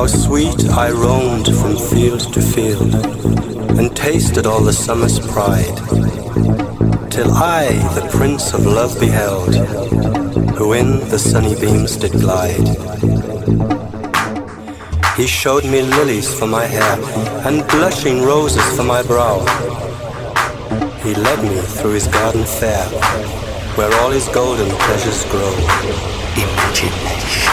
How sweet I roamed from field to field and tasted all the summer's pride, till I the Prince of Love beheld, who in the sunny beams did glide. He showed me lilies for my hair and blushing roses for my brow. He led me through his garden fair, where all his golden pleasures grow. Imagination.